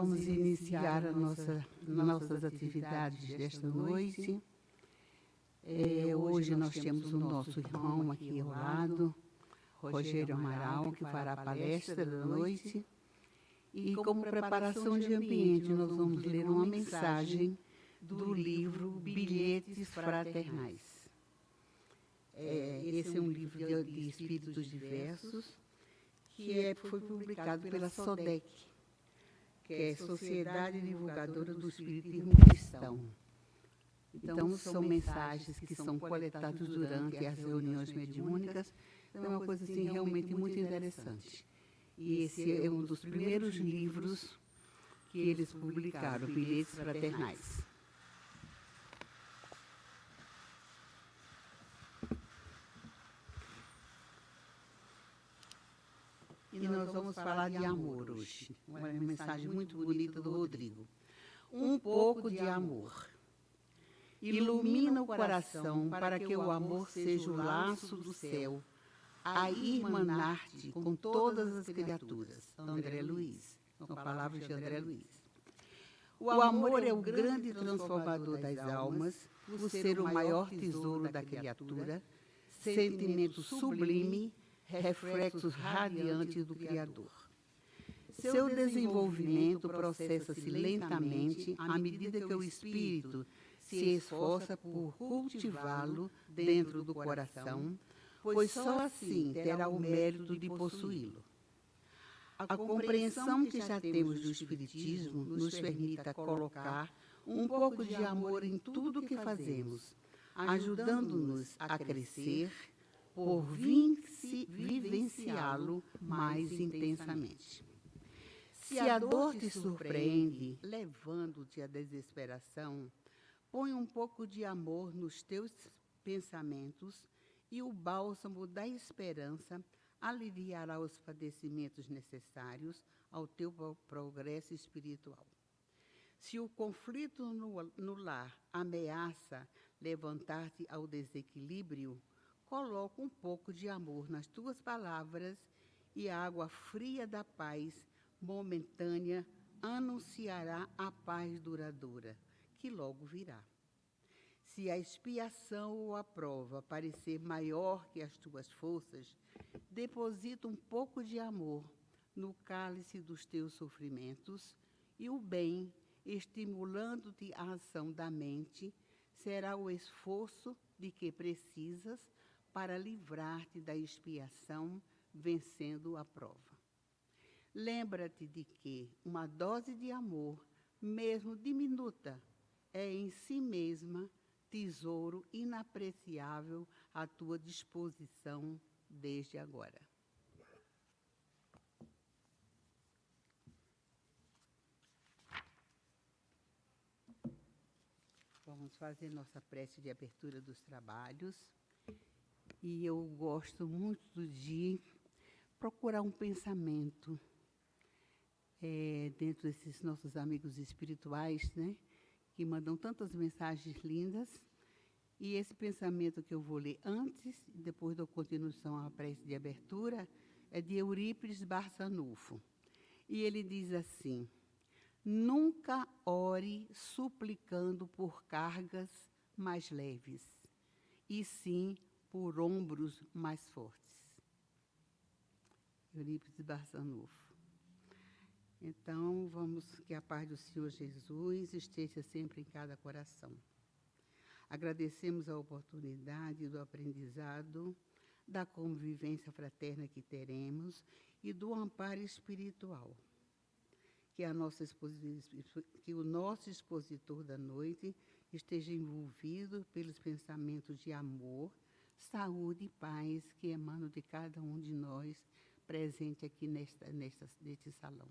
vamos iniciar a nossa, nossas atividades desta noite. É, hoje nós temos o nosso irmão aqui ao lado, Rogério Amaral, que fará a palestra da noite. E como preparação de ambiente, nós vamos ler uma mensagem do livro Bilhetes Fraternais. É, esse é um livro de, de espíritos diversos que é, foi publicado pela SODEC, que é Sociedade Divulgadora do Espiritismo Cristão. Então, são mensagens que são coletadas durante as reuniões mediúnicas. Então, é uma coisa assim realmente muito interessante. E esse é um dos primeiros livros que eles publicaram, Bilhetes Fraternais. E nós vamos falar de amor hoje. Uma mensagem muito bonita do Rodrigo. Um pouco de amor. Ilumina o coração para que o amor seja o laço do céu, a irmanar-te com todas as criaturas. André Luiz. São palavras de André Luiz. O amor é o grande transformador das almas, o ser o maior tesouro da criatura, sentimento sublime reflexos radiantes do Criador. Seu desenvolvimento processa-se lentamente à medida que o espírito se esforça por cultivá-lo dentro do coração, pois só assim terá o mérito de possuí-lo. A compreensão que já temos do Espiritismo nos permite colocar um pouco de amor em tudo o que fazemos, ajudando-nos a crescer por vivenciá-lo mais intensamente. Se a dor te surpreende, levando-te à desesperação, põe um pouco de amor nos teus pensamentos e o bálsamo da esperança aliviará os padecimentos necessários ao teu progresso espiritual. Se o conflito no, no lar ameaça levantar-te ao desequilíbrio, coloca um pouco de amor nas tuas palavras e a água fria da paz momentânea anunciará a paz duradoura, que logo virá. Se a expiação ou a prova parecer maior que as tuas forças, deposita um pouco de amor no cálice dos teus sofrimentos, e o bem, estimulando-te a ação da mente, será o esforço de que precisas para livrar-te da expiação, vencendo a prova. Lembra-te de que uma dose de amor, mesmo diminuta, é em si mesma tesouro inapreciável à tua disposição desde agora. Vamos fazer nossa prece de abertura dos trabalhos. E eu gosto muito de procurar um pensamento é, dentro desses nossos amigos espirituais, né? Que mandam tantas mensagens lindas. E esse pensamento que eu vou ler antes e depois da continuação à prece de abertura é de Eurípides Barçanufo. E ele diz assim: Nunca ore suplicando por cargas mais leves, e sim por ombros mais fortes. Eurípides Barçanufo. Então, vamos que a paz do Senhor Jesus esteja sempre em cada coração. Agradecemos a oportunidade do aprendizado, da convivência fraterna que teremos e do amparo espiritual. Que, a nossa que o nosso expositor da noite esteja envolvido pelos pensamentos de amor saúde e paz que emanam de cada um de nós presente aqui nesta, nesta, neste salão.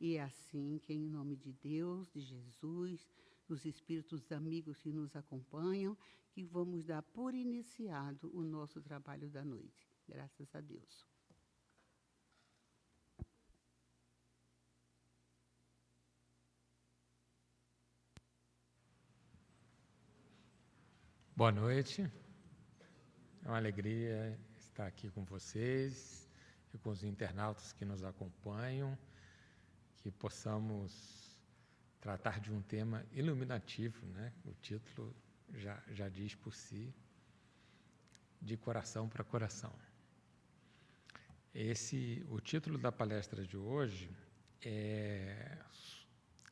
E é assim que, em nome de Deus, de Jesus, dos espíritos amigos que nos acompanham, que vamos dar por iniciado o nosso trabalho da noite. Graças a Deus. Boa noite. É uma alegria estar aqui com vocês e com os internautas que nos acompanham. que possamos tratar de um tema iluminativo, né? O título já, já diz por si, de coração para coração. Esse, o título da palestra de hoje é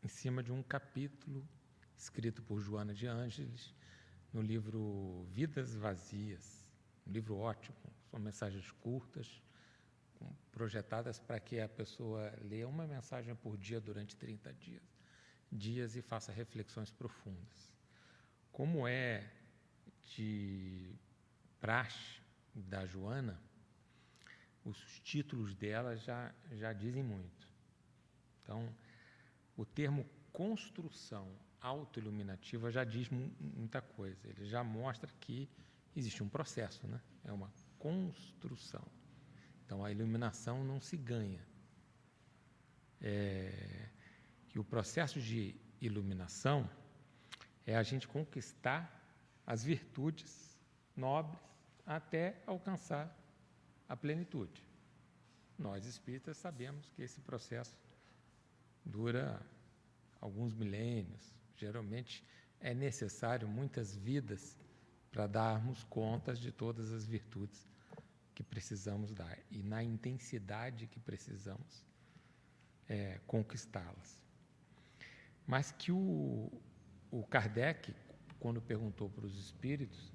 em cima de um capítulo escrito por Joana de Ângeles no livro Vidas Vazias, um livro ótimo, são mensagens curtas, projetadas para que a pessoa leia uma mensagem por dia durante 30 dias, dias e faça reflexões profundas. Como é de praxe da Joana, os títulos dela já, já dizem muito. Então, o termo construção autoiluminativa já diz muita coisa. Ele já mostra que existe um processo, né? é uma construção. Então, a iluminação não se ganha. É, que o processo de iluminação é a gente conquistar as virtudes nobres até alcançar a plenitude. Nós espíritas sabemos que esse processo dura alguns milênios, geralmente é necessário muitas vidas para darmos contas de todas as virtudes que precisamos dar e na intensidade que precisamos é, conquistá-las. Mas que o, o Kardec, quando perguntou para os espíritos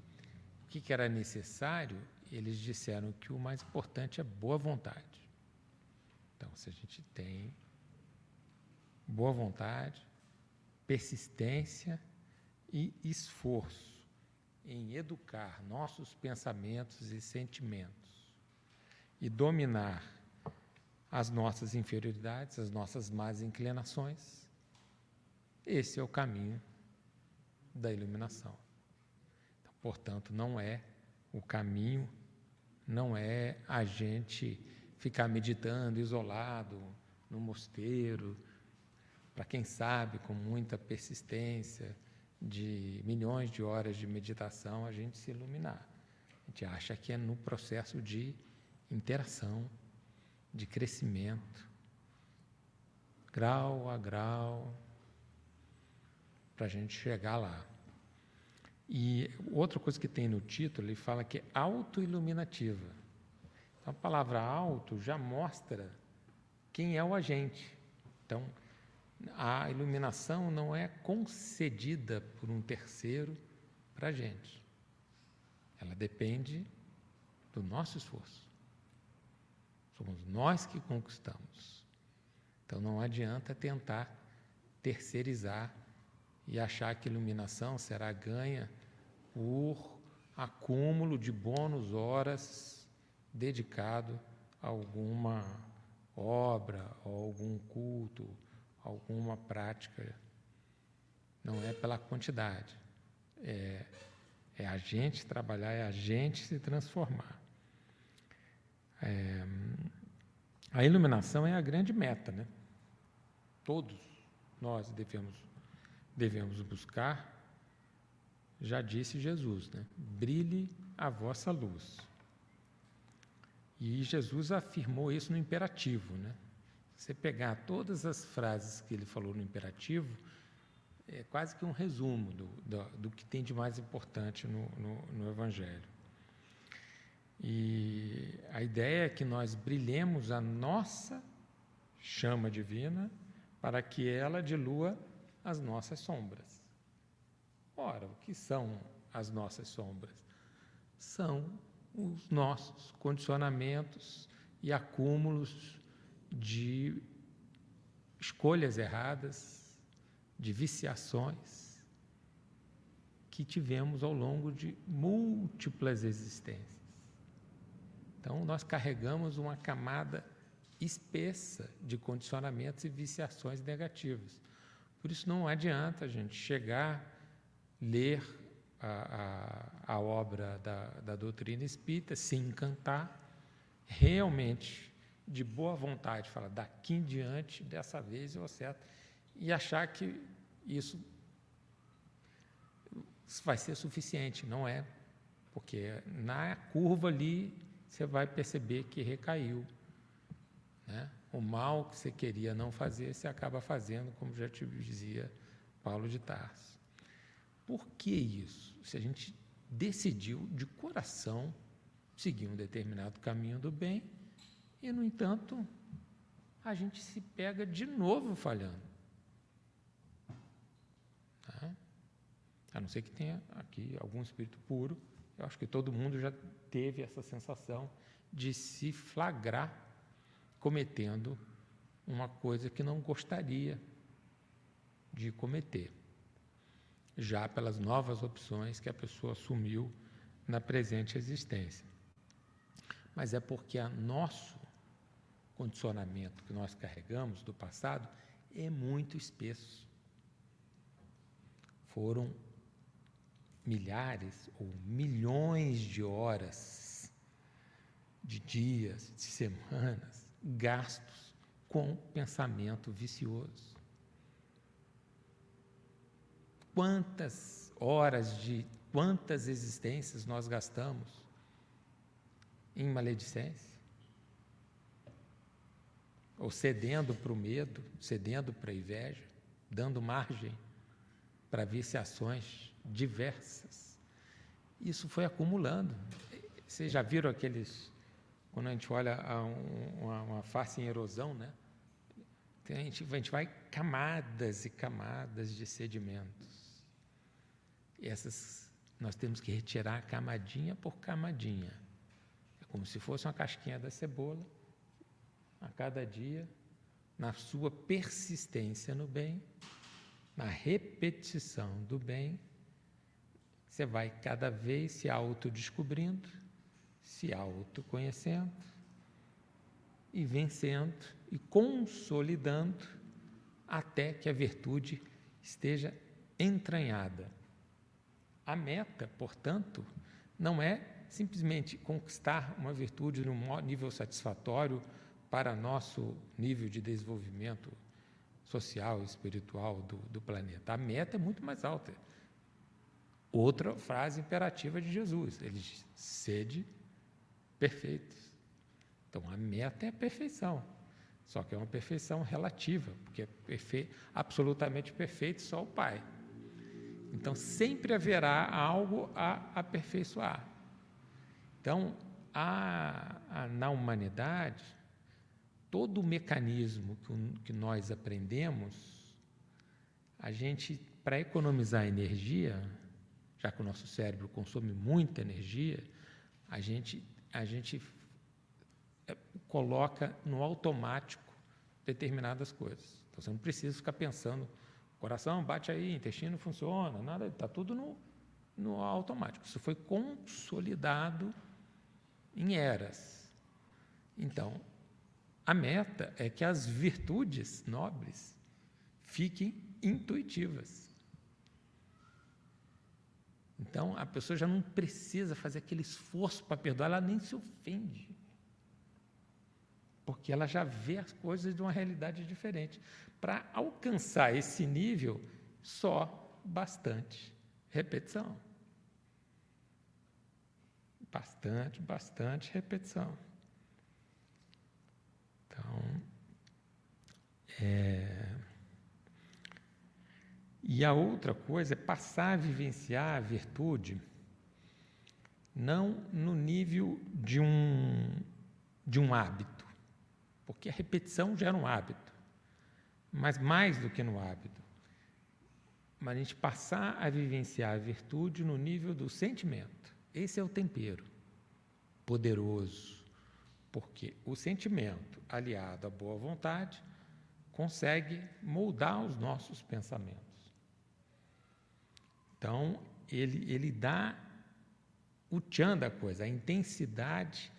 o que, que era necessário, eles disseram que o mais importante é boa vontade. Então, se a gente tem boa vontade, persistência e esforço em educar nossos pensamentos e sentimentos e dominar as nossas inferioridades, as nossas más inclinações, esse é o caminho da iluminação. Então, portanto, não é o caminho, não é a gente ficar meditando isolado no mosteiro, para quem sabe, com muita persistência, de milhões de horas de meditação, a gente se iluminar. A gente acha que é no processo de interação, de crescimento, grau a grau, para a gente chegar lá. E outra coisa que tem no título, ele fala que é autoiluminativa. Então, a palavra auto já mostra quem é o agente. Então, a iluminação não é concedida por um terceiro para a gente. Ela depende do nosso esforço. Somos nós que conquistamos. Então não adianta tentar terceirizar e achar que iluminação será ganha por acúmulo de bônus horas dedicado a alguma obra, ou algum culto, alguma prática. Não é pela quantidade. É, é a gente trabalhar, é a gente se transformar. É, a iluminação é a grande meta, né? Todos nós devemos, devemos buscar, já disse Jesus, né? Brilhe a vossa luz. E Jesus afirmou isso no imperativo, né? Você pegar todas as frases que ele falou no imperativo, é quase que um resumo do, do, do que tem de mais importante no, no, no Evangelho. E a ideia é que nós brilhemos a nossa chama divina para que ela dilua as nossas sombras. Ora, o que são as nossas sombras? São os nossos condicionamentos e acúmulos de escolhas erradas, de viciações que tivemos ao longo de múltiplas existências. Então, nós carregamos uma camada espessa de condicionamentos e viciações negativas. Por isso, não adianta a gente chegar, ler a, a, a obra da, da doutrina espírita, se encantar, realmente de boa vontade, fala, daqui em diante, dessa vez eu acerto, e achar que isso vai ser suficiente, não é, porque na curva ali você vai perceber que recaiu, né? O mal que você queria não fazer, você acaba fazendo, como já te dizia Paulo de Tarso. Por que isso? Se a gente decidiu de coração seguir um determinado caminho do bem e, no entanto, a gente se pega de novo falhando. Tá? A não ser que tenha aqui algum espírito puro, eu acho que todo mundo já teve essa sensação de se flagrar cometendo uma coisa que não gostaria de cometer, já pelas novas opções que a pessoa assumiu na presente existência. Mas é porque a nosso condicionamento que nós carregamos do passado é muito espesso. Foram milhares ou milhões de horas, de dias, de semanas, gastos com pensamento vicioso. Quantas horas de quantas existências nós gastamos em maledicência? Ou cedendo para o medo, cedendo para a inveja, dando margem para viciações diversas. Isso foi acumulando. Vocês já viram aqueles, quando a gente olha uma, uma face em erosão, né? A gente, a gente vai camadas e camadas de sedimentos. E essas nós temos que retirar camadinha por camadinha. É como se fosse uma casquinha da cebola. A cada dia, na sua persistência no bem, na repetição do bem, você vai cada vez se autodescobrindo, se autoconhecendo e vencendo e consolidando até que a virtude esteja entranhada. A meta, portanto, não é simplesmente conquistar uma virtude num nível satisfatório para nosso nível de desenvolvimento social espiritual do, do planeta. A meta é muito mais alta. Outra frase imperativa de Jesus, ele diz, sede perfeitos. Então, a meta é a perfeição, só que é uma perfeição relativa, porque é perfe absolutamente perfeito só o Pai. Então, sempre haverá algo a aperfeiçoar. Então, a, a, na humanidade, todo o mecanismo que, nós aprendemos, a gente, para economizar energia, já que o nosso cérebro consome muita energia, a gente, a gente é, coloca no automático determinadas coisas. Então, você não precisa ficar pensando, coração bate aí, intestino funciona, nada, está tudo no, no automático. Isso foi consolidado em eras. Então, a meta é que as virtudes nobres fiquem intuitivas. Então, a pessoa já não precisa fazer aquele esforço para perdoar, ela nem se ofende. Porque ela já vê as coisas de uma realidade diferente. Para alcançar esse nível, só bastante repetição. Bastante, bastante repetição. Então, é. E a outra coisa é passar a vivenciar a virtude não no nível de um, de um hábito, porque a repetição gera um hábito, mas mais do que no hábito. Mas a gente passar a vivenciar a virtude no nível do sentimento. Esse é o tempero poderoso, porque o sentimento, aliado à boa vontade, consegue moldar os nossos pensamentos. Então, ele, ele dá o tchan da coisa, a intensidade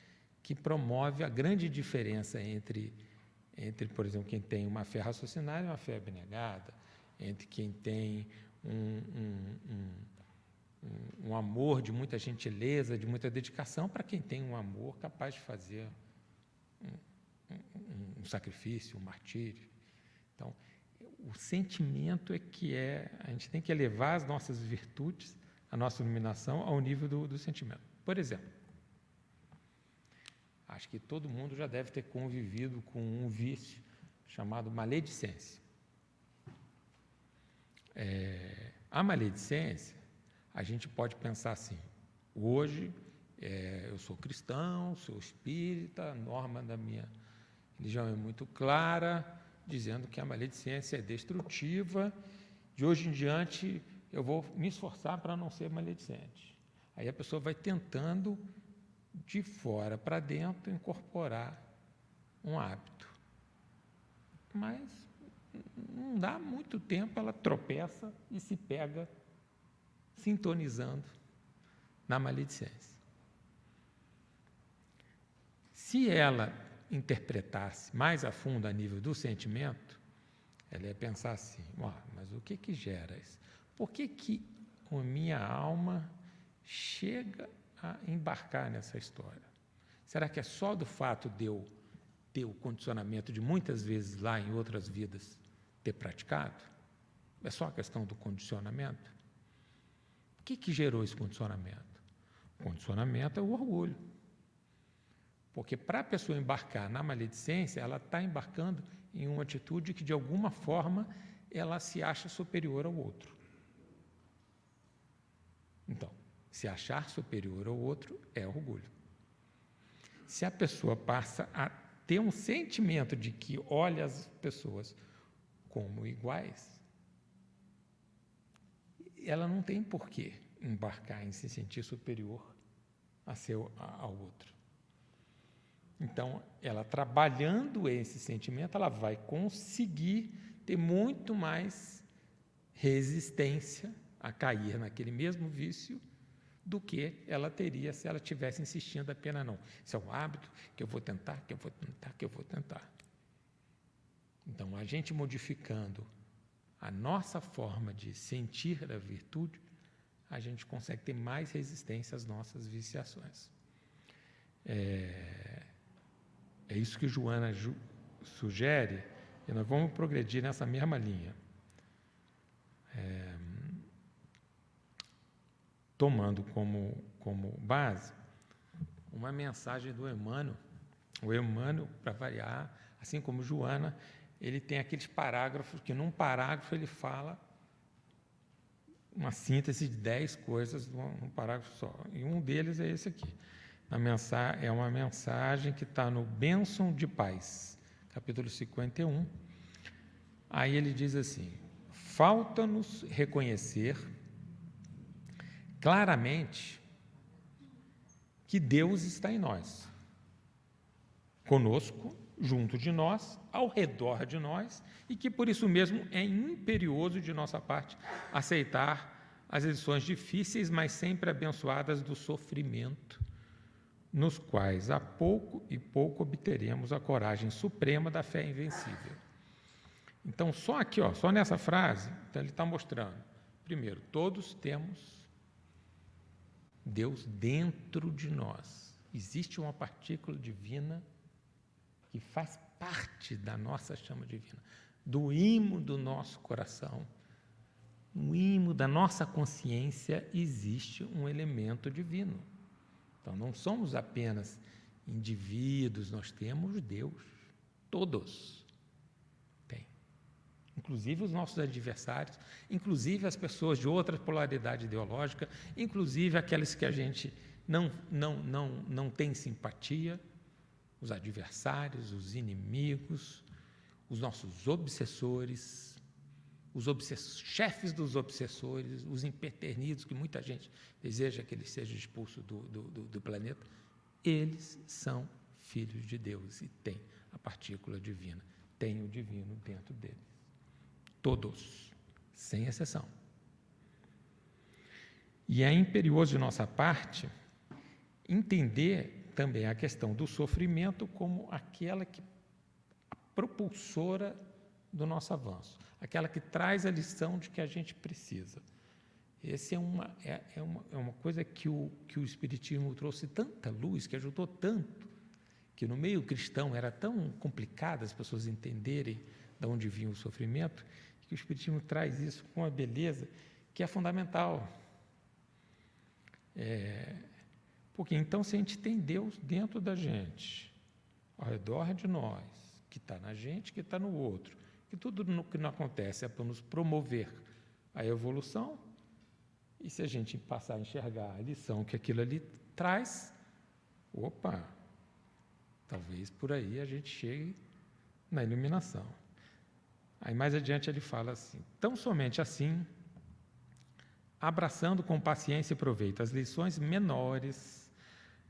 que promove a grande diferença entre, entre, por exemplo, quem tem uma fé raciocinada e uma fé abnegada, entre quem tem um, um, um, um amor de muita gentileza, de muita dedicação, para quem tem um amor capaz de fazer um, sacrifício, um martírio. Então, o sentimento é que é, a gente tem que elevar as nossas virtudes, a nossa iluminação ao nível do, do sentimento. Por exemplo, Acho que todo mundo já deve ter convivido com um vício chamado maledicência. É, a maledicência, a gente pode pensar assim: hoje é, eu sou cristão, sou espírita, a norma da minha religião é muito clara, dizendo que a maledicência é destrutiva, de hoje em diante eu vou me esforçar para não ser maledicente. Aí a pessoa vai tentando de fora para dentro, incorporar um hábito. Mas não dá muito tempo, ela tropeça e se pega sintonizando na maledicência. Se ela interpretasse mais a fundo a nível do sentimento, ela ia pensar assim: mas o que que gera isso? Por que que a minha alma chega a embarcar nessa história? Será que é só do fato de eu ter o condicionamento de muitas vezes lá em outras vidas ter praticado? É só a questão do condicionamento? O que, que gerou esse condicionamento? O condicionamento é o orgulho. Porque para a pessoa embarcar na maledicência, ela está embarcando em uma atitude que, de alguma forma, ela se acha superior ao outro. Então, se achar superior ao outro é orgulho. Se a pessoa passa a ter um sentimento de que olha as pessoas como iguais, ela não tem por que embarcar em se sentir superior a seu, ao outro. Então, ela trabalhando esse sentimento, ela vai conseguir ter muito mais resistência a cair naquele mesmo vício do que ela teria se ela tivesse insistindo apenas não. Isso é um hábito que eu vou tentar, que eu vou tentar, que eu vou tentar. Então, a gente modificando a nossa forma de sentir a virtude, a gente consegue ter mais resistência às nossas viciações. É, é isso que Joana ju, sugere, e nós vamos progredir nessa mesma linha. É, tomando como, como base uma mensagem do Emmanuel. O Emmanuel, para variar, assim como Joana, ele tem aqueles parágrafos que num parágrafo ele fala uma síntese de dez coisas num parágrafo só. E um deles é esse aqui. É uma mensagem que está no Bênção de Paz, capítulo 51. Aí ele diz assim: falta-nos reconhecer claramente que Deus está em nós, conosco, junto de nós, ao redor de nós, e que por isso mesmo é imperioso de nossa parte aceitar as lições difíceis, mas sempre abençoadas do sofrimento, nos quais a pouco e pouco obteremos a coragem suprema da fé invencível. Então, só aqui, ó, só nessa frase, então ele está mostrando, primeiro, todos temos Deus dentro de nós. Existe uma partícula divina que faz parte da nossa chama divina, do imo do nosso coração. No imo da nossa consciência existe um elemento divino. Então não somos apenas indivíduos, nós temos Deus, todos inclusive os nossos adversários, inclusive as pessoas de outra polaridade ideológica, inclusive aquelas que a gente não, não, não, não tem simpatia, os adversários, os inimigos, os nossos obsessores, os chefes dos obsessores, os imperternidos, que muita gente deseja que eles sejam expulsos do, do, do, do planeta, eles são filhos de Deus e têm a partícula divina, têm o divino dentro deles. Todos, sem exceção. E é imperioso de nossa parte entender também a questão do sofrimento como aquela que propulsora do nosso avanço, aquela que traz a lição de que a gente precisa. Essa é uma, é, é, uma, é uma coisa que o, que o Espiritismo trouxe tanta luz, que ajudou tanto, que no meio cristão era tão complicado as pessoas entenderem de onde vinha o sofrimento, que o Espiritismo traz isso com a beleza que é fundamental. É, Porque então, se a gente tem Deus dentro da gente, ao redor de nós, que está na gente, que está no outro, que tudo no que não acontece é para nos promover a evolução, e se a gente passar a enxergar a lição que aquilo ali traz, opa, talvez por aí a gente chegue na iluminação. Aí mais adiante ele fala assim: tão somente assim, abraçando com paciência e proveito as lições menores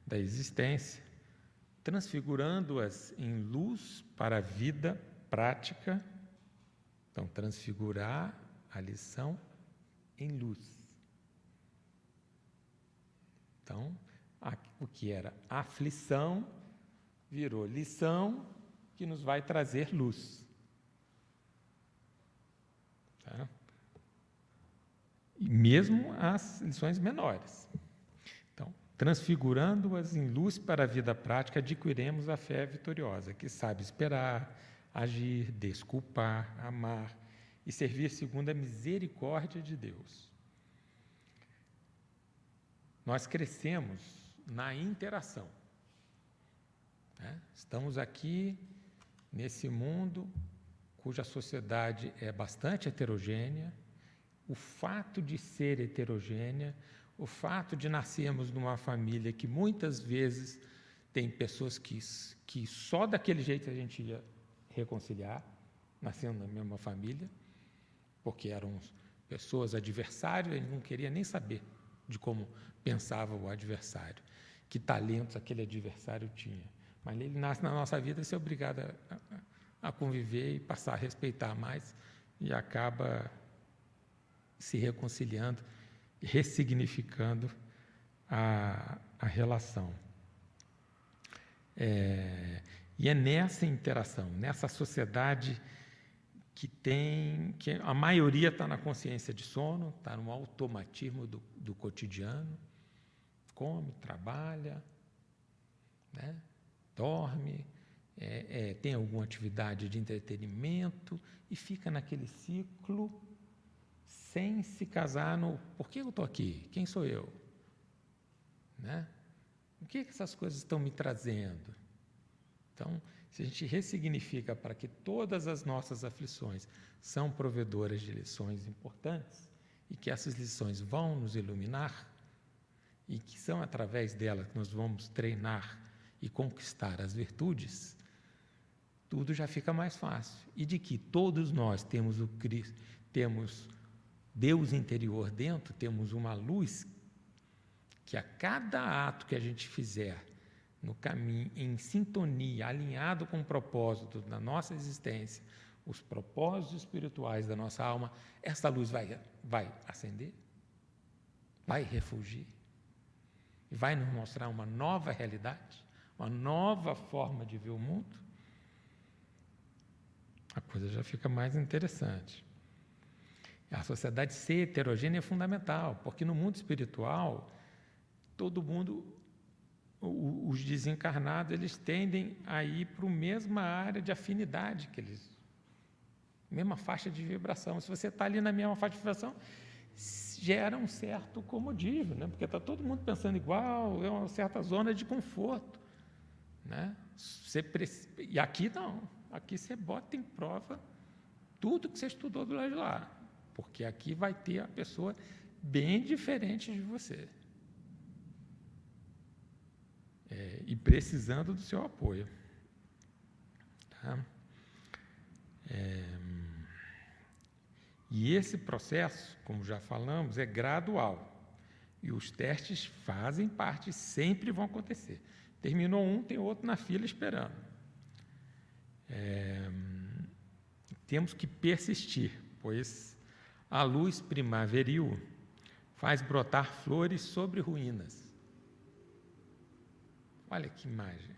da existência, transfigurando-as em luz para a vida prática. Então, transfigurar a lição em luz. Então, o que era aflição virou lição que nos vai trazer luz. Tá? E mesmo as lições menores. Então, transfigurando-as em luz para a vida prática, adquiriremos a fé vitoriosa, que sabe esperar, agir, desculpar, amar e servir segundo a misericórdia de Deus. Nós crescemos na interação. Né? Estamos aqui nesse mundo cuja sociedade é bastante heterogênea. O fato de ser heterogênea, o fato de nascermos numa família que muitas vezes tem pessoas que, que só daquele jeito a gente ia reconciliar, nascendo na mesma família, porque eram pessoas adversárias, ele não queria nem saber de como pensava o adversário, que talentos aquele adversário tinha. Mas ele nasce na nossa vida e é obrigado a, a, a conviver e passar a respeitar mais e acaba se reconciliando, ressignificando a, a relação. É, e é nessa interação, nessa sociedade que tem, que a maioria está na consciência de sono, está no automatismo do, do cotidiano, come, trabalha, né? dorme, é, é, tem alguma atividade de entretenimento e fica naquele ciclo sem se casar no por que eu estou aqui? Quem sou eu? Né? O que, que essas coisas estão me trazendo? Então, se a gente ressignifica para que todas as nossas aflições são provedoras de lições importantes e que essas lições vão nos iluminar e que são através delas que nós vamos treinar e conquistar as virtudes, tudo já fica mais fácil. E de que todos nós temos o Cristo, temos Deus interior dentro, temos uma luz que a cada ato que a gente fizer no caminho, em sintonia, alinhado com o propósito da nossa existência, os propósitos espirituais da nossa alma, essa luz vai, vai acender, vai refugir, e vai nos mostrar uma nova realidade, uma nova forma de ver o mundo. A coisa já fica mais interessante. A sociedade ser heterogênea é fundamental, porque no mundo espiritual, todo mundo os desencarnados eles tendem a ir para a mesma área de afinidade que eles, mesma faixa de vibração. Se você está ali na mesma faixa de vibração, gera um certo comodismo, né? porque está todo mundo pensando igual, é uma certa zona de conforto. Né? Você E aqui não, aqui você bota em prova tudo que você estudou do lado de lá, porque aqui vai ter a pessoa bem diferente de você é, e precisando do seu apoio. Tá? É, e esse processo, como já falamos, é gradual. E os testes fazem parte, sempre vão acontecer. Terminou um, tem outro na fila esperando. É, temos que persistir, pois a luz primaveril faz brotar flores sobre ruínas. Olha que imagem.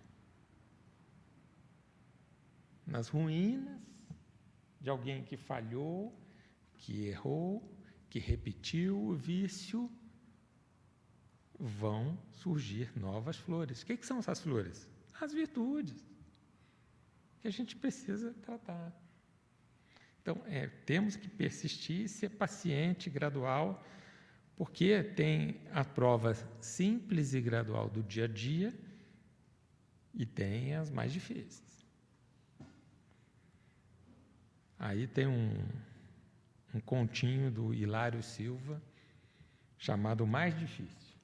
Nas ruínas de alguém que falhou, que errou, que repetiu o vício, vão surgir novas flores. O que, que são essas flores? As virtudes que a gente precisa tratar. Então, é, temos que persistir, ser paciente, gradual, Porque tem a prova simples e gradual do dia a dia e tem as mais difíceis. Aí tem um, um continho do Hilário Silva chamado Mais Difícil.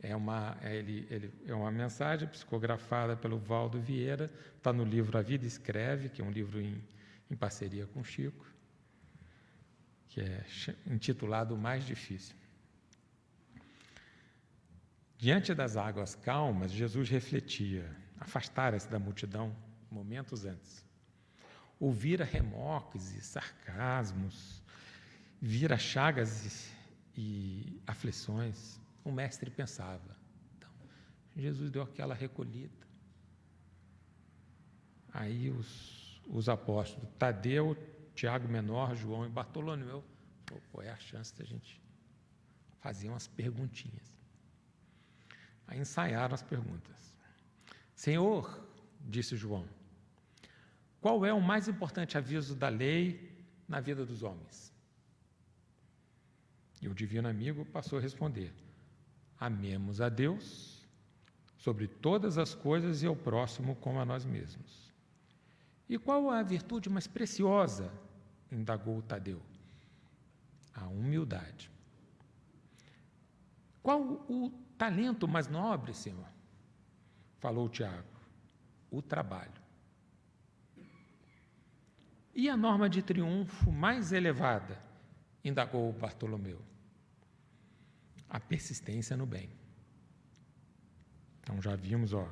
É uma, é, ele, ele, é uma mensagem psicografada pelo Valdo Vieira, está no livro A Vida Escreve, que é um livro em, em parceria com Chico, que é intitulado O Mais Difícil. Diante das águas calmas, Jesus refletia, afastara-se da multidão momentos antes. Ouvira remorques e sarcasmos, vira chagas e, e aflições, o mestre pensava. Então, Jesus deu aquela recolhida. Aí os, os apóstolos, Tadeu, Tiago Menor, João e Bartolomeu, pô, é a chance da gente fazer umas perguntinhas. Aí ensaiaram as perguntas. Senhor, disse João, qual é o mais importante aviso da lei na vida dos homens? E o divino amigo passou a responder: Amemos a Deus sobre todas as coisas e ao próximo como a nós mesmos. E qual a virtude mais preciosa? indagou Tadeu. A humildade. Qual o talento mais nobre, Senhor? Falou Tiago. O trabalho. E a norma de triunfo mais elevada? indagou Bartolomeu a persistência no bem. Então já vimos, ó.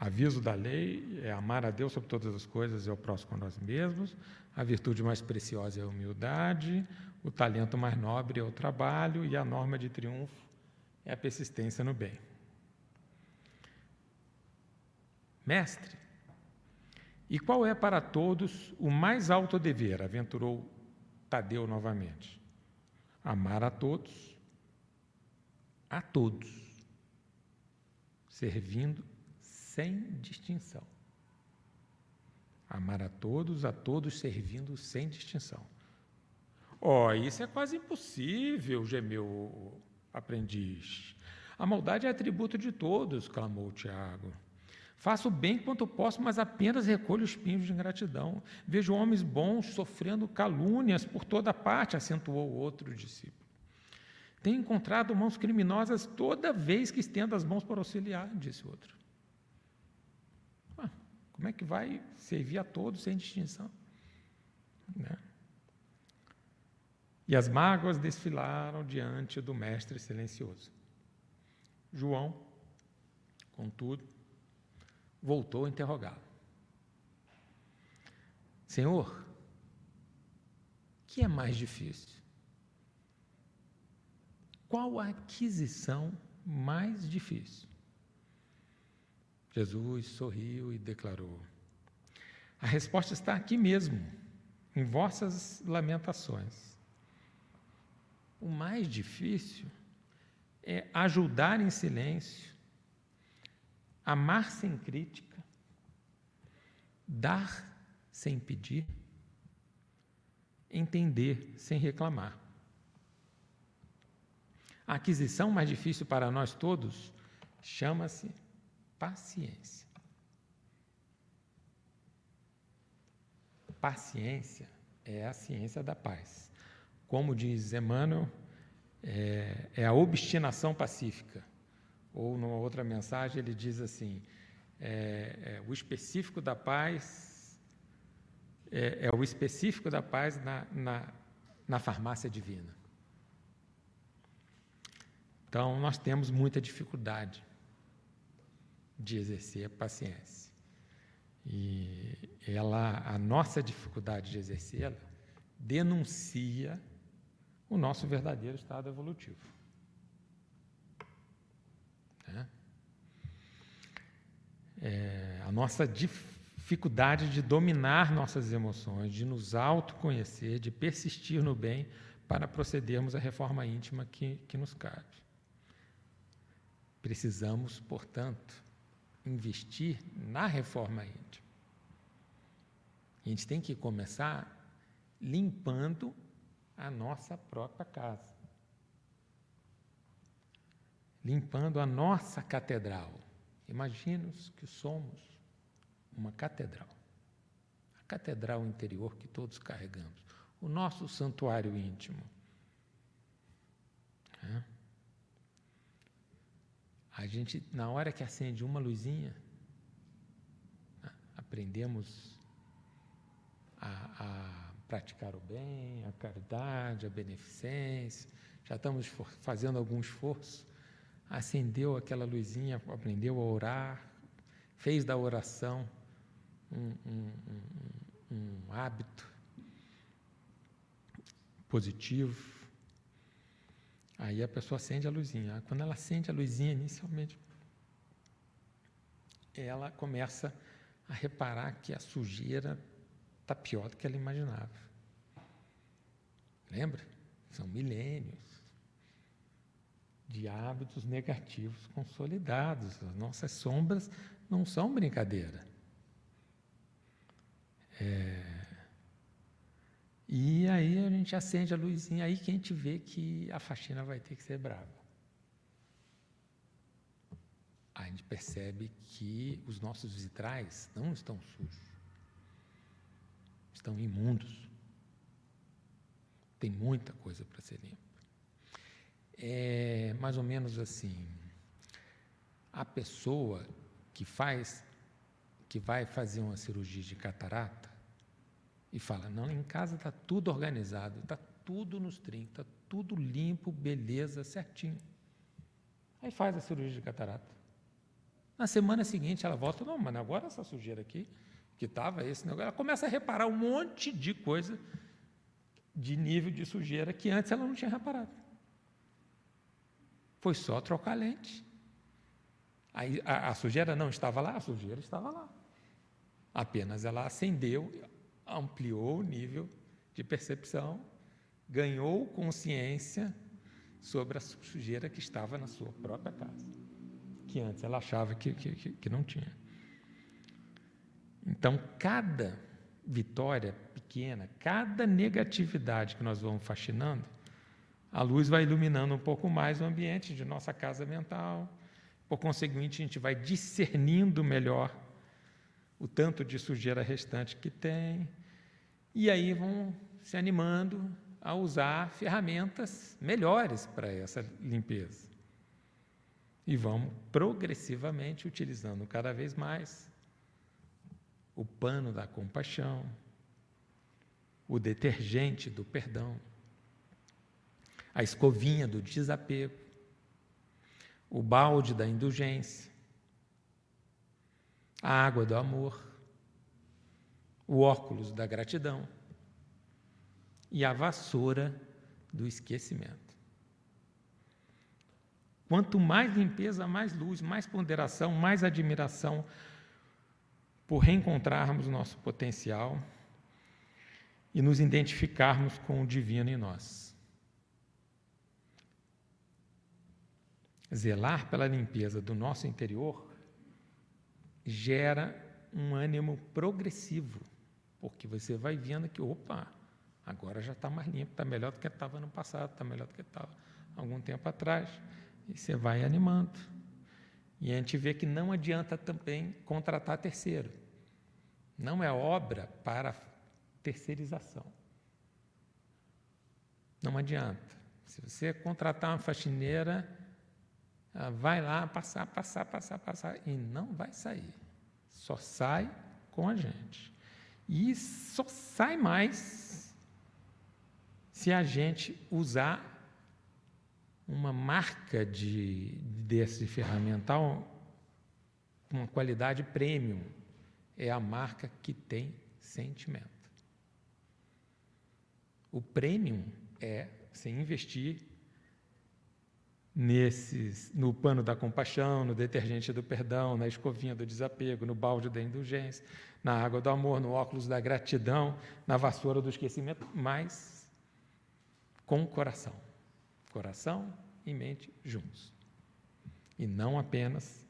Aviso da lei é amar a Deus sobre todas as coisas e ao próximo a nós mesmos. A virtude mais preciosa é a humildade. O talento mais nobre é o trabalho. E a norma de triunfo é a persistência no bem. Mestre, e qual é para todos o mais alto dever? aventurou Tadeu novamente amar a todos, a todos, servindo sem distinção. Amar a todos, a todos servindo sem distinção. Oh, isso é quase impossível, gemeu o aprendiz. A maldade é atributo de todos, clamou Tiago. Faço bem quanto posso, mas apenas recolho os de ingratidão. Vejo homens bons sofrendo calúnias por toda parte, acentuou outro discípulo. Tenho encontrado mãos criminosas toda vez que estendo as mãos para auxiliar, disse outro. Ah, como é que vai servir a todos sem distinção? Né? E as mágoas desfilaram diante do Mestre silencioso. João, contudo, voltou a interrogá-lo. Senhor, que é mais difícil? Qual a aquisição mais difícil? Jesus sorriu e declarou: A resposta está aqui mesmo, em vossas lamentações. O mais difícil é ajudar em silêncio amar sem crítica, dar sem pedir, entender sem reclamar. A aquisição mais difícil para nós todos chama-se paciência. Paciência é a ciência da paz. Como diz Emmanuel, é, é a obstinação pacífica. Ou numa outra mensagem ele diz assim: é, é, o específico da paz é, é, o específico da paz na, na, na farmácia divina. Então, nós temos muita dificuldade de exercer a paciência. E ela, a nossa dificuldade de exercê-la denuncia o nosso verdadeiro estado evolutivo. Né? É, a nossa dificuldade de dominar nossas emoções, de nos autoconhecer, de persistir no bem para procedermos à reforma íntima que, que nos cabe. Precisamos, portanto, investir na reforma íntima. A gente tem que começar limpando a nossa própria casa. Limpando a nossa catedral. Imagine-nos que somos uma catedral. A catedral interior que todos carregamos. O nosso santuário íntimo. É. A gente, na hora que acende uma luzinha, né, aprendemos a, a praticar o bem, a caridade, a beneficência, já estamos fazendo algum esforço, acendeu aquela luzinha, aprendeu a orar, fez da oração um, um, um, um hábito positivo. Aí a pessoa acende a luzinha. Quando ela acende a luzinha inicialmente, ela começa a reparar que a sujeira está pior do que ela imaginava. Lembra? São milênios de hábitos negativos consolidados. As nossas sombras não são brincadeira. É... E aí a gente acende a luzinha, aí que a gente vê que a faxina vai ter que ser brava. A gente percebe que os nossos vitrais não estão sujos, estão imundos. Tem muita coisa para ser limpa. É mais ou menos assim: a pessoa que faz, que vai fazer uma cirurgia de catarata e fala: não, em casa está tudo organizado, está tudo nos trinques, está tudo limpo, beleza, certinho. Aí faz a cirurgia de catarata. Na semana seguinte ela volta, não, mas agora essa sujeira aqui, que estava esse negócio, ela começa a reparar um monte de coisa de nível de sujeira que antes ela não tinha reparado. Foi só trocar lente. Aí, a, a sujeira não estava lá, a sujeira estava lá. Apenas ela acendeu, ampliou o nível de percepção, ganhou consciência sobre a sujeira que estava na sua própria casa, que antes ela achava que, que, que não tinha. Então, cada vitória pequena, cada negatividade que nós vamos faxinando, a luz vai iluminando um pouco mais o ambiente de nossa casa mental. Por conseguinte, a gente vai discernindo melhor o tanto de sujeira restante que tem, e aí vão se animando a usar ferramentas melhores para essa limpeza. E vamos progressivamente utilizando cada vez mais o pano da compaixão, o detergente do perdão, a escovinha do desapego, o balde da indulgência, a água do amor, o óculos da gratidão e a vassoura do esquecimento. Quanto mais limpeza, mais luz, mais ponderação, mais admiração por reencontrarmos nosso potencial e nos identificarmos com o divino em nós. Zelar pela limpeza do nosso interior gera um ânimo progressivo porque você vai vendo que, opa, agora já está mais limpo, está melhor do que estava no passado, está melhor do que estava algum tempo atrás. E você vai animando. E a gente vê que não adianta também contratar terceiro. Não é obra para terceirização. Não adianta. Se você contratar uma faxineira, vai lá passar, passar, passar, passar, e não vai sair. Só sai com a gente. E só sai mais se a gente usar uma marca de, desse ferramental uma qualidade premium. É a marca que tem sentimento. O premium é você investir nesses, no pano da compaixão, no detergente do perdão, na escovinha do desapego, no balde da indulgência, na água do amor, no óculos da gratidão, na vassoura do esquecimento, mas com o coração. Coração e mente juntos. E não apenas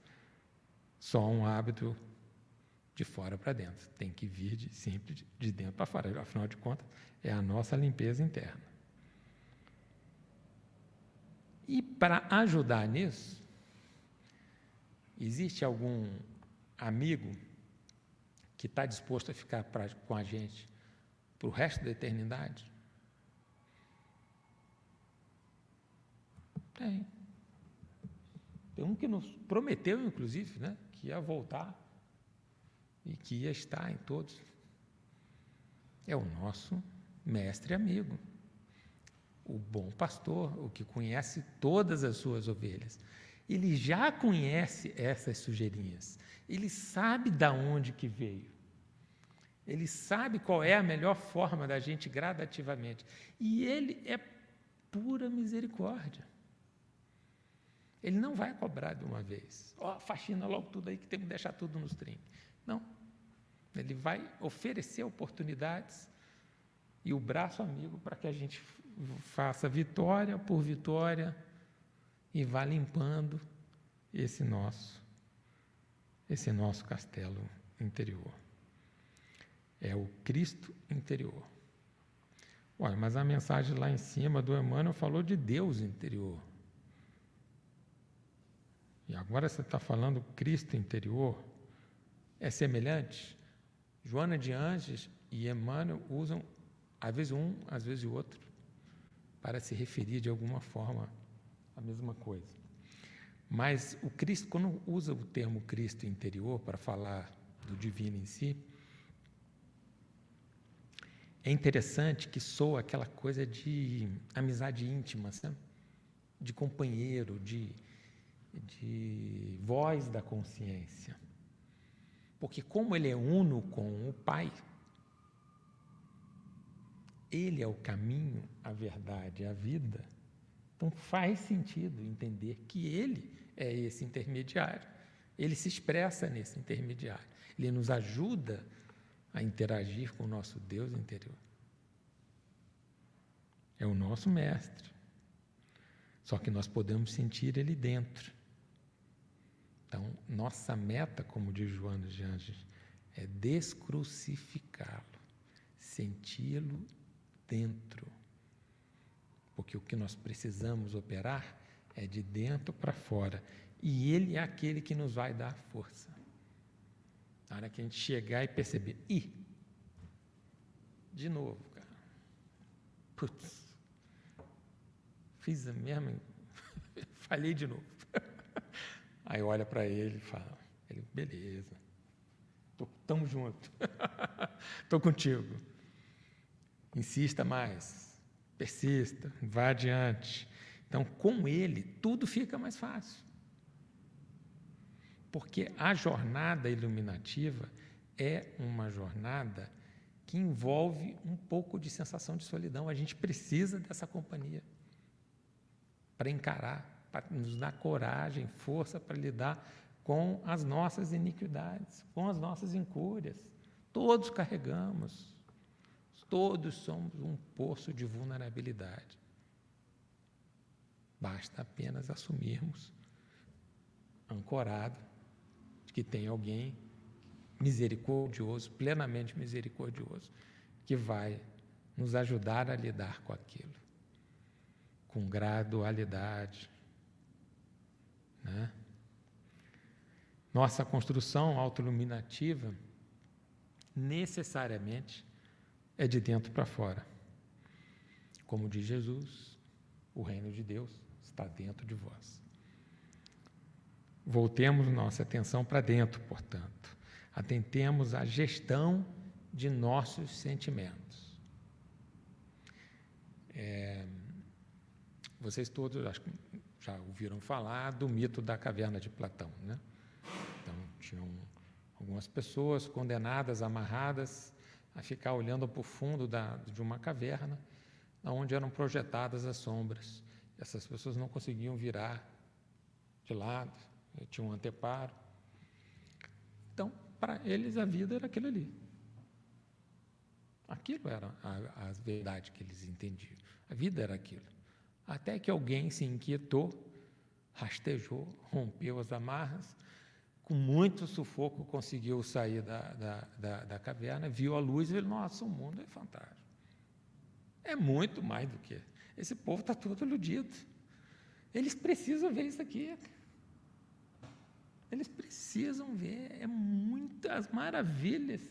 só um hábito de fora para dentro. Tem que vir de, sempre de dentro para fora. Afinal de contas, é a nossa limpeza interna. E para ajudar nisso, existe algum amigo que está disposto a ficar pra, com a gente para o resto da eternidade? Tem. Tem um que nos prometeu, inclusive, né, que ia voltar e que ia estar em todos. É o nosso mestre amigo, o bom pastor, o que conhece todas as suas ovelhas. Ele já conhece essas sujeirinhas. Ele sabe da onde que veio. Ele sabe qual é a melhor forma da gente gradativamente. E ele é pura misericórdia. Ele não vai cobrar de uma vez. Ó, oh, faxina logo tudo aí que tem que deixar tudo nos trinques. Não. Ele vai oferecer oportunidades e o braço amigo para que a gente faça vitória por vitória e vá limpando esse nosso esse nosso castelo interior. É o Cristo interior. Olha, mas a mensagem lá em cima do Emmanuel falou de Deus interior. E agora você está falando Cristo interior. É semelhante? Joana de Anjos e Emmanuel usam, às vezes um, às vezes o outro, para se referir de alguma forma à mesma coisa. Mas o Cristo, quando usa o termo Cristo interior para falar do divino em si, é interessante que soa aquela coisa de amizade íntima, sabe? de companheiro, de de voz da consciência. Porque, como ele é uno com o Pai, ele é o caminho, a verdade, a vida. Então, faz sentido entender que ele é esse intermediário. Ele se expressa nesse intermediário. Ele nos ajuda a interagir com o nosso Deus interior. É o nosso mestre. Só que nós podemos sentir ele dentro. Então, nossa meta, como diz João de Anjos, é descrucificá-lo, senti-lo dentro. Porque o que nós precisamos operar é de dentro para fora. E Ele é aquele que nos vai dar força. Na hora que a gente chegar e perceber, ih, de novo, cara. Putz, fiz a mesma, falhei de novo. Aí olha para ele e fala, ele, beleza, estamos juntos, estou contigo. Insista mais, persista, vá adiante. Então, com ele, tudo fica mais fácil. Porque a jornada iluminativa é uma jornada que envolve um pouco de sensação de solidão. A gente precisa dessa companhia para encarar nos dar coragem, força para lidar com as nossas iniquidades, com as nossas incúrias. Todos carregamos, todos somos um poço de vulnerabilidade. Basta apenas assumirmos, ancorado, que tem alguém misericordioso, plenamente misericordioso, que vai nos ajudar a lidar com aquilo, com gradualidade, né? Nossa construção autoiluminativa necessariamente é de dentro para fora. Como diz Jesus, o reino de Deus está dentro de vós. Voltemos nossa atenção para dentro, portanto. Atentemos à gestão de nossos sentimentos. É, vocês todos, acho que já ouviram falar do mito da caverna de Platão. Né? Então, tinham algumas pessoas condenadas, amarradas, a ficar olhando para o fundo da, de uma caverna, onde eram projetadas as sombras. Essas pessoas não conseguiam virar de lado, tinham um anteparo. Então, para eles, a vida era aquilo ali. Aquilo era a, a verdade que eles entendiam. A vida era aquilo. Até que alguém se inquietou, rastejou, rompeu as amarras, com muito sufoco conseguiu sair da, da, da, da caverna, viu a luz e falou: Nossa, o mundo é fantástico. É muito mais do que. Esse povo está todo iludido. Eles precisam ver isso aqui. Eles precisam ver. É muitas maravilhas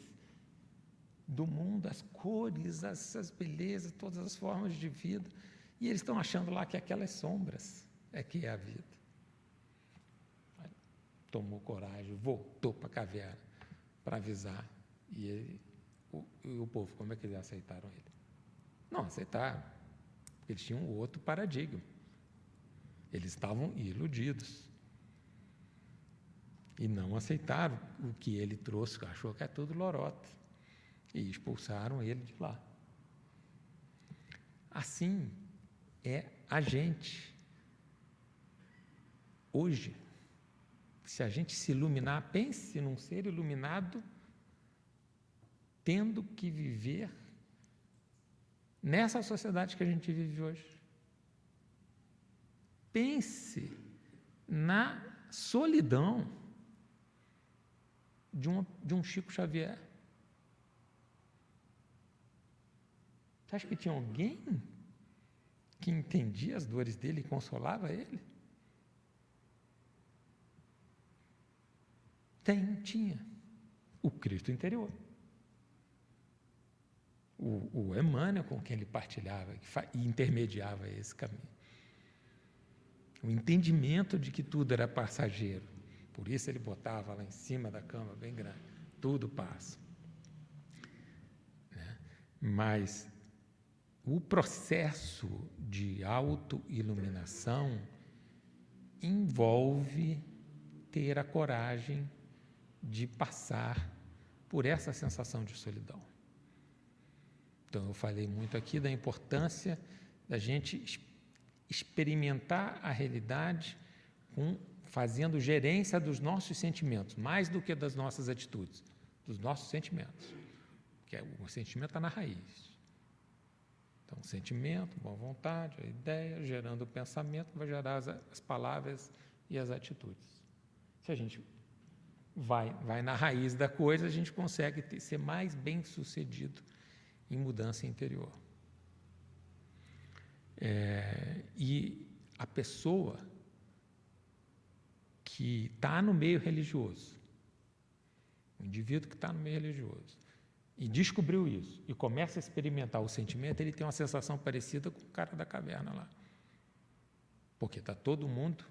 do mundo, as cores, as, as belezas, todas as formas de vida. E eles estão achando lá que aquelas sombras é que é a vida. Tomou coragem, voltou para a caverna para avisar. E, ele, o, e o povo, como é que eles aceitaram ele? Não aceitaram. Eles tinham outro paradigma. Eles estavam iludidos. E não aceitaram o que ele trouxe, achou que é tudo lorota. E expulsaram ele de lá. Assim é a gente. Hoje, se a gente se iluminar, pense num ser iluminado tendo que viver nessa sociedade que a gente vive hoje. Pense na solidão de um, de um Chico Xavier. Você acha que tinha alguém que entendia as dores dele e consolava ele? Tem, tinha. O Cristo interior. O, o Emmanuel com quem ele partilhava e intermediava esse caminho. O entendimento de que tudo era passageiro. Por isso ele botava lá em cima da cama, bem grande. Tudo passa. Né? Mas o processo de autoiluminação envolve ter a coragem de passar por essa sensação de solidão. Então, eu falei muito aqui da importância da gente experimentar a realidade com, fazendo gerência dos nossos sentimentos, mais do que das nossas atitudes, dos nossos sentimentos. Porque o sentimento está na raiz. Então, sentimento, boa vontade, a ideia, gerando o pensamento, vai gerar as, as palavras e as atitudes. Se a gente vai, vai na raiz da coisa, a gente consegue ter, ser mais bem sucedido em mudança interior. É, e a pessoa que está no meio religioso, o indivíduo que está no meio religioso, e descobriu isso, e começa a experimentar o sentimento, ele tem uma sensação parecida com o cara da caverna lá. Porque está todo mundo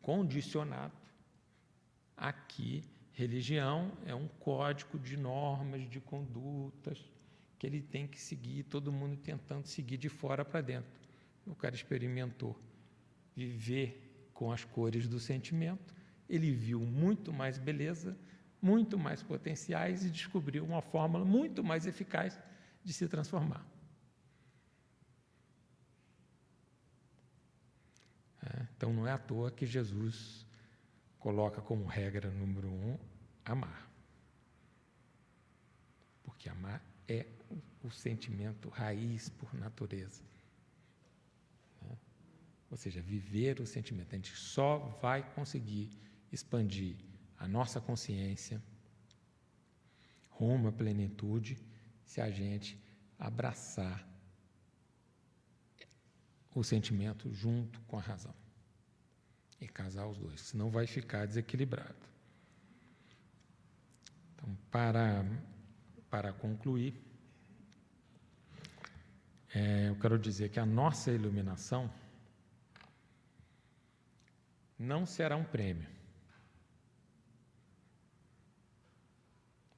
condicionado. Aqui, religião é um código de normas, de condutas, que ele tem que seguir, todo mundo tentando seguir de fora para dentro. O cara experimentou viver com as cores do sentimento, ele viu muito mais beleza, muito mais potenciais e descobriu uma fórmula muito mais eficaz de se transformar. É, então não é à toa que Jesus coloca como regra número um amar. Porque amar é o sentimento raiz por natureza. Né? Ou seja, viver o sentimento. A gente só vai conseguir expandir a nossa consciência rumo à plenitude se a gente abraçar o sentimento junto com a razão e casar os dois, senão vai ficar desequilibrado. Então, para, para concluir, é, eu quero dizer que a nossa iluminação não será um prêmio.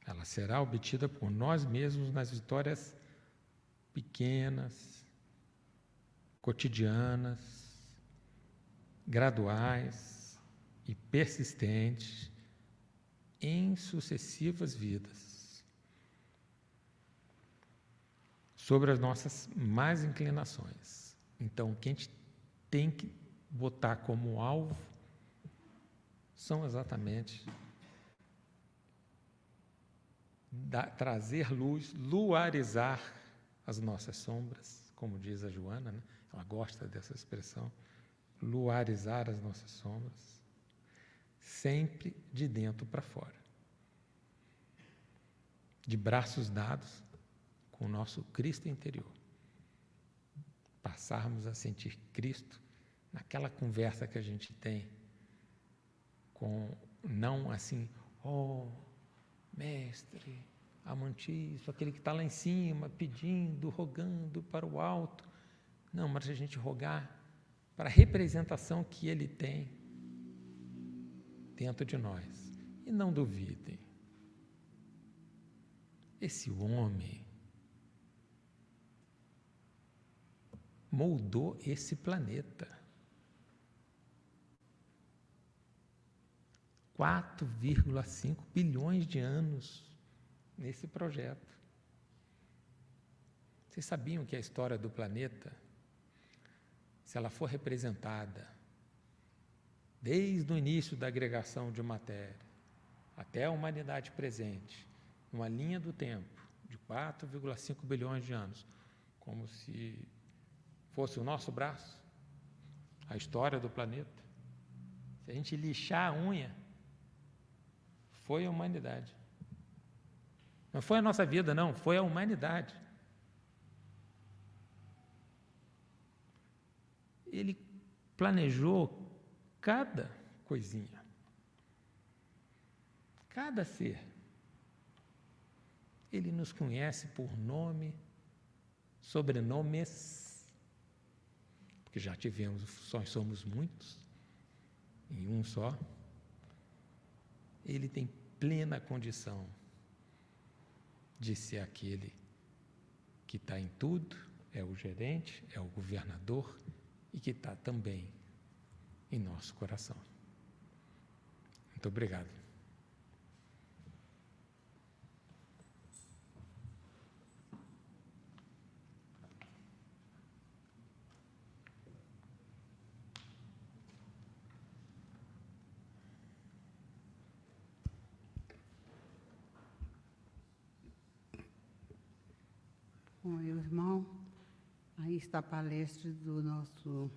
Ela será obtida por nós mesmos nas vitórias pequenas, cotidianas, graduais e persistentes em sucessivas vidas. sobre as nossas más inclinações. Então, o que a gente tem que botar como alvo são exatamente da, trazer luz, luarizar as nossas sombras, como diz a Joana, né? ela gosta dessa expressão, luarizar as nossas sombras, sempre de dentro para fora. De braços dados, com o nosso Cristo interior. Passarmos a sentir Cristo naquela conversa que a gente tem com não assim, oh, mestre, amantíssimo, aquele que está lá em cima, pedindo, rogando para o alto. Não, mas a gente rogar para a representação que ele tem dentro de nós. E não duvidem, esse homem moldou esse planeta. 4,5 bilhões de anos nesse projeto. Vocês sabiam que a história do planeta, se ela for representada desde o início da agregação de matéria até a humanidade presente, numa linha do tempo de 4,5 bilhões de anos, como se fosse o nosso braço, a história do planeta, se a gente lixar a unha, foi a humanidade. Não foi a nossa vida, não, foi a humanidade. Ele planejou cada coisinha, cada ser. Ele nos conhece por nome, sobrenomes, porque já tivemos, nós somos muitos, em um só. Ele tem plena condição de ser aquele que está em tudo, é o gerente, é o governador e que está também em nosso coração. Muito obrigado. Bom, meu irmão, aí está a palestra do nosso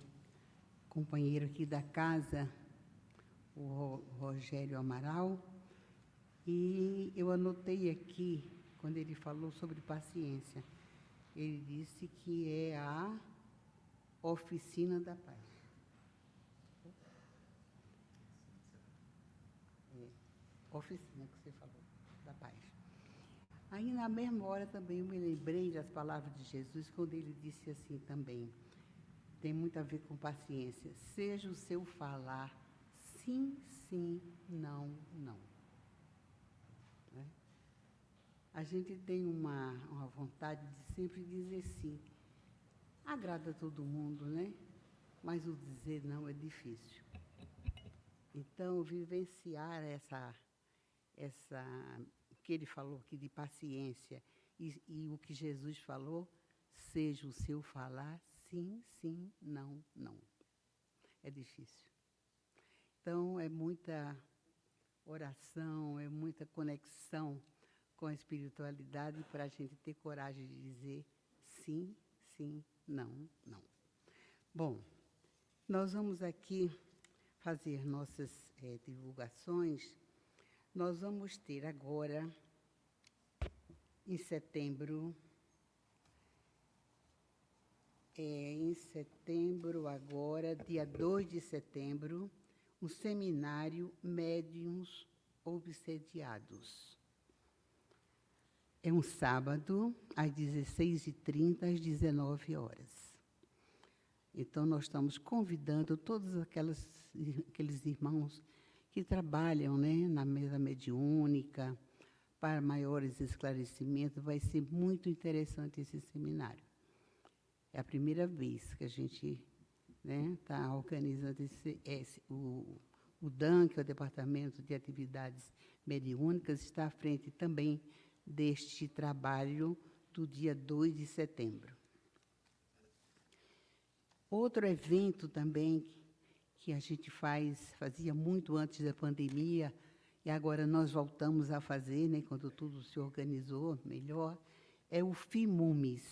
companheiro aqui da casa, o Rogério Amaral, e eu anotei aqui, quando ele falou sobre paciência, ele disse que é a oficina da paz. É, oficina que você falou. Aí, na mesma hora, também eu me lembrei das palavras de Jesus, quando ele disse assim também, tem muito a ver com paciência. Seja o seu falar sim, sim, não, não. Né? A gente tem uma, uma vontade de sempre dizer sim. Agrada todo mundo, né? Mas o dizer não é difícil. Então, vivenciar essa, essa que ele falou aqui de paciência e, e o que Jesus falou, seja o seu falar sim, sim, não, não. É difícil. Então, é muita oração, é muita conexão com a espiritualidade para a gente ter coragem de dizer sim, sim, não, não. Bom, nós vamos aqui fazer nossas é, divulgações nós vamos ter agora, em setembro, é, em setembro, agora, dia 2 de setembro, o seminário Médiuns Obsediados. É um sábado, às 16h30, às 19 horas. Então, nós estamos convidando todos aquelas, aqueles irmãos que trabalham né, na mesa mediúnica para maiores esclarecimentos. Vai ser muito interessante esse seminário. É a primeira vez que a gente está né, tá organizando esse, esse, o, o DAN, que é o Departamento de Atividades Mediúnicas, está à frente também deste trabalho do dia 2 de setembro. Outro evento também que a gente faz, fazia muito antes da pandemia, e agora nós voltamos a fazer, né, quando tudo se organizou melhor, é o FIMUMES,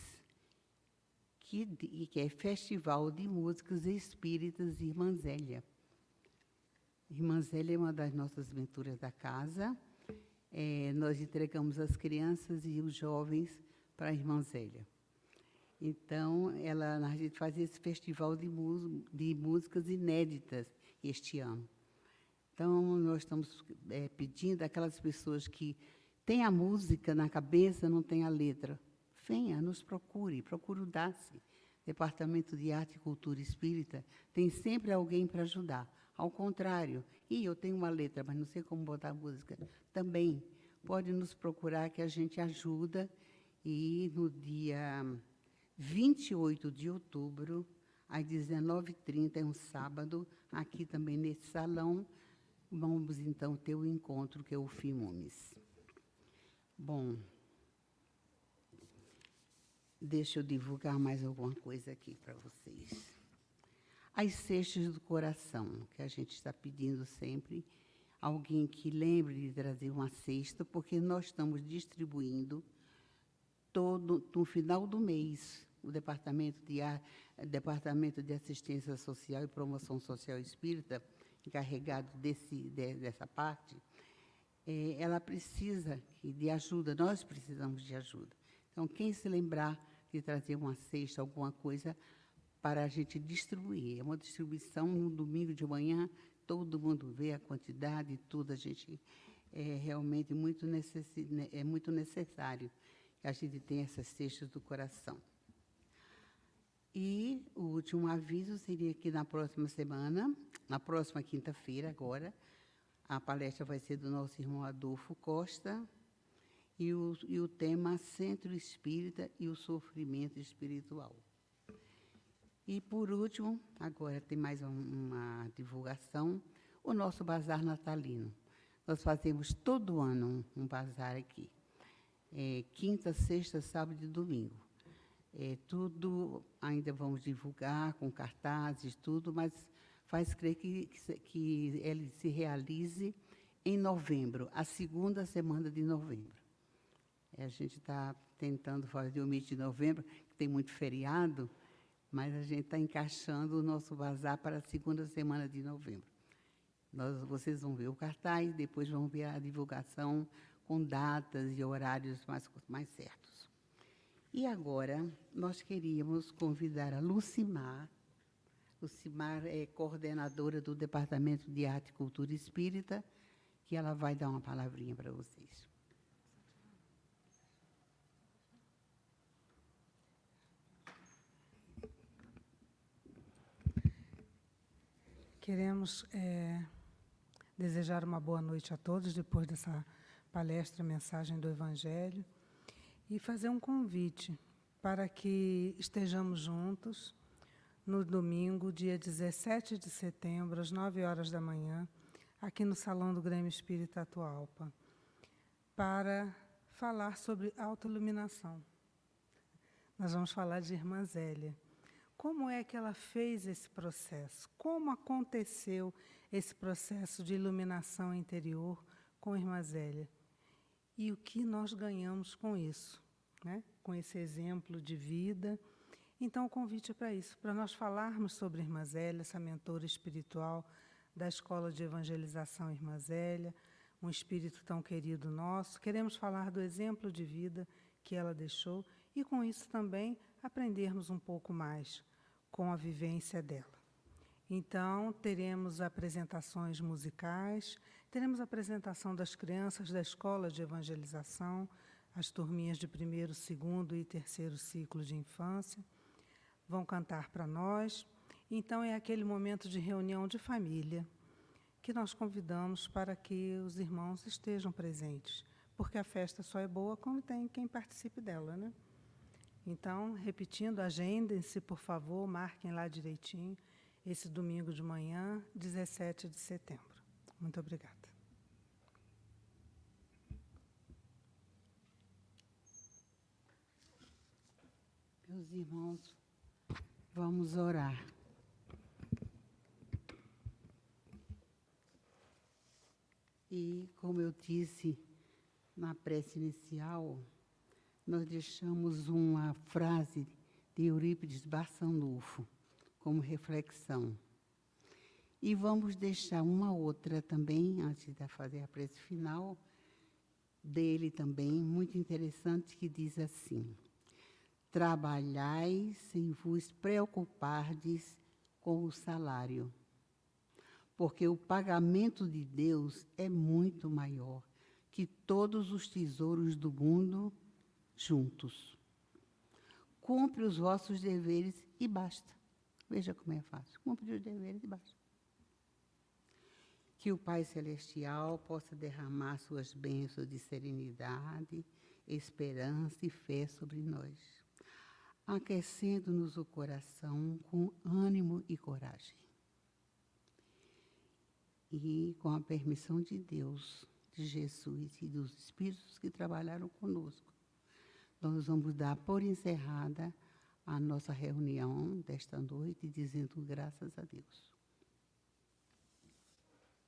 que, que é Festival de Músicas Espíritas Irmã Zélia. Irmã Zélia é uma das nossas mentoras da casa. É, nós entregamos as crianças e os jovens para a Irmã Zélia. Então, ela, a gente fazia esse festival de, de músicas inéditas este ano. Então, nós estamos é, pedindo aquelas pessoas que têm a música na cabeça, não têm a letra. Venha, nos procure, procure o DACE, Departamento de Arte e Cultura Espírita, tem sempre alguém para ajudar. Ao contrário, e eu tenho uma letra, mas não sei como botar música, também pode nos procurar que a gente ajuda. E no dia 28 de outubro, às 19h30, é um sábado, aqui também nesse salão, vamos então ter o encontro que é o FIMUMES. Bom, deixa eu divulgar mais alguma coisa aqui para vocês. As cestas do coração, que a gente está pedindo sempre, alguém que lembre de trazer uma cesta, porque nós estamos distribuindo todo no final do mês o departamento de departamento de assistência social e promoção social espírita encarregado desse, de, dessa parte, é, ela precisa de ajuda, nós precisamos de ajuda. Então, quem se lembrar de trazer uma cesta, alguma coisa, para a gente distribuir. É uma distribuição no domingo de manhã, todo mundo vê a quantidade e tudo, a gente é realmente muito, necess, é muito necessário que a gente tenha essas cestas do coração. E o último aviso seria que na próxima semana, na próxima quinta-feira, agora, a palestra vai ser do nosso irmão Adolfo Costa, e o, e o tema Centro Espírita e o Sofrimento Espiritual. E, por último, agora tem mais uma divulgação, o nosso bazar natalino. Nós fazemos todo ano um, bazar aqui. É, quinta, sexta, sábado e domingo. É, tudo ainda vamos divulgar com cartazes, tudo, mas faz crer que, que, ele se realize em novembro, a segunda semana de novembro. É, a gente está tentando fazer o mês de novembro, que tem muito feriado, mas a gente está encaixando o nosso bazar para a segunda semana de novembro. Nós, vocês vão ver o cartaz, depois vão ver a divulgação com datas e horários mais, mais certos. E agora nós queríamos convidar a Lucimar. Lucimar é coordenadora do Departamento de Arte e Cultura Espírita, que ela vai dar uma palavrinha para vocês. Queremos é, desejar uma boa noite a todos depois dessa palestra, mensagem do Evangelho e fazer um convite para que estejamos juntos no domingo, dia 17 de setembro, às 9 horas da manhã, aqui no Salão do Grêmio Espírita Atualpa, para falar sobre autoiluminação. Nós vamos falar de Irmã Zélia. Como é que ela fez esse processo? Como aconteceu esse processo de iluminação interior com Irmã Zélia? E o que nós ganhamos com isso, né? com esse exemplo de vida. Então, o convite é para isso, para nós falarmos sobre Irmã Zélia, essa mentora espiritual da Escola de Evangelização Irmã Zélia, um espírito tão querido nosso. Queremos falar do exemplo de vida que ela deixou e, com isso, também aprendermos um pouco mais com a vivência dela. Então, teremos apresentações musicais, teremos apresentação das crianças da Escola de Evangelização, as turminhas de primeiro, segundo e terceiro ciclo de infância. Vão cantar para nós. Então, é aquele momento de reunião de família que nós convidamos para que os irmãos estejam presentes, porque a festa só é boa quando tem quem participe dela, né? Então, repetindo, agendem-se, por favor, marquem lá direitinho esse domingo de manhã, 17 de setembro. Muito obrigada. Meus irmãos, vamos orar. E, como eu disse na prece inicial, nós deixamos uma frase de Eurípides Barçanufo como reflexão. E vamos deixar uma outra também, antes de fazer a prece final, dele também, muito interessante, que diz assim: Trabalhai sem vos preocupardes com o salário, porque o pagamento de Deus é muito maior que todos os tesouros do mundo juntos. Cumpre os vossos deveres e basta. Veja como é fácil. Cumpre os deveres e basta. Que o Pai Celestial possa derramar suas bênçãos de serenidade, esperança e fé sobre nós aquecendo-nos o coração com ânimo e coragem. E com a permissão de Deus, de Jesus e dos Espíritos que trabalharam conosco, nós vamos dar por encerrada a nossa reunião desta noite, dizendo graças a Deus.